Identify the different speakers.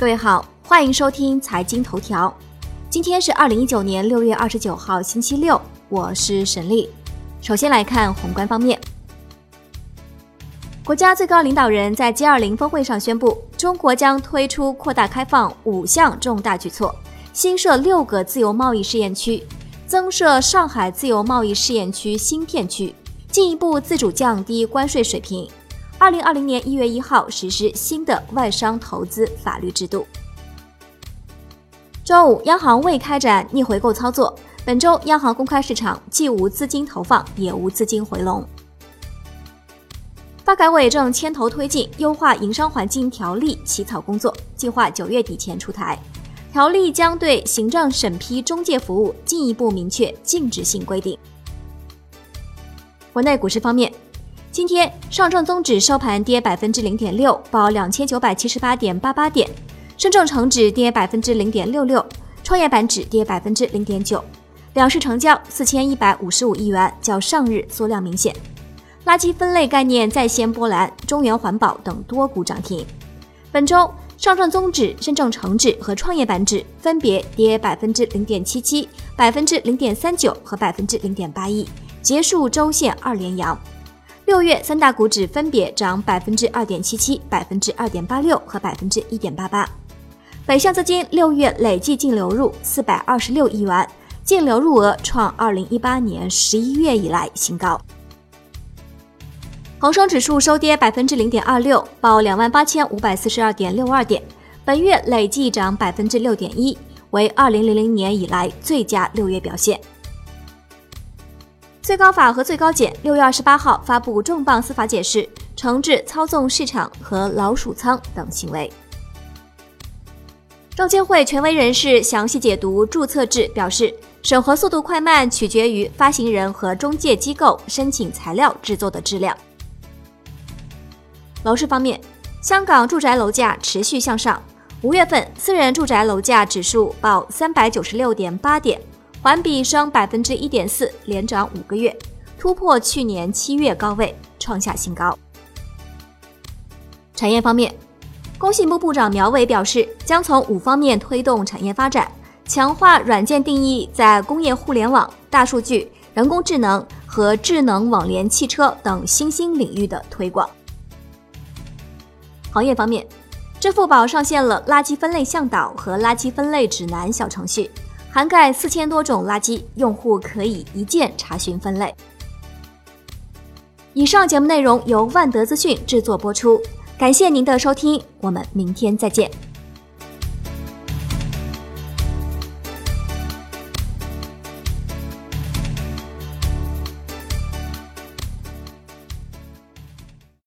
Speaker 1: 各位好，欢迎收听财经头条。今天是二零一九年六月二十九号，星期六，我是沈丽。首先来看宏观方面，国家最高领导人在 G 二零峰会上宣布，中国将推出扩大开放五项重大举措，新设六个自由贸易试验区，增设上海自由贸易试验区新片区，进一步自主降低关税水平。二零二零年一月一号实施新的外商投资法律制度。周五，央行未开展逆回购操作。本周，央行公开市场既无资金投放，也无资金回笼。发改委正牵头推进优化营商环境条例起草工作，计划九月底前出台。条例将对行政审批中介服务进一步明确禁止性规定。国内股市方面。今天上证综指收盘跌百分之零点六，报两千九百七十八点八八点；深证成指跌百分之零点六六，创业板指跌百分之零点九。两市成交四千一百五十五亿元，较上日缩量明显。垃圾分类概念再掀波澜，中原环保等多股涨停。本周上证综指、深证成指和创业板指分别跌百分之零点七七、百分之零点三九和百分之零点八一，结束周线二连阳。六月三大股指分别涨百分之二点七七、百分之二点八六和百分之一点八八。北向资金六月累计净流入四百二十六亿元，净流入额创二零一八年十一月以来新高。恒生指数收跌百分之零点二六，报两万八千五百四十二点六二点，本月累计涨百分之六点一，为二零零零年以来最佳六月表现。最高法和最高检六月二十八号发布重磅司法解释，惩治操纵市场和老鼠仓等行为。证监会权威人士详细解读注册制，表示审核速度快慢取决于发行人和中介机构申请材料制作的质量。楼市方面，香港住宅楼价持续向上，五月份私人住宅楼价指数报三百九十六点八点。环比升百分之一点四，连涨五个月，突破去年七月高位，创下新高。产业方面，工信部部长苗圩表示，将从五方面推动产业发展，强化软件定义在工业互联网、大数据、人工智能和智能网联汽车等新兴领域的推广。行业方面，支付宝上线了垃圾分类向导和垃圾分类指南小程序。涵盖四千多种垃圾，用户可以一键查询分类。以上节目内容由万德资讯制作播出，感谢您的收听，我们明天再见。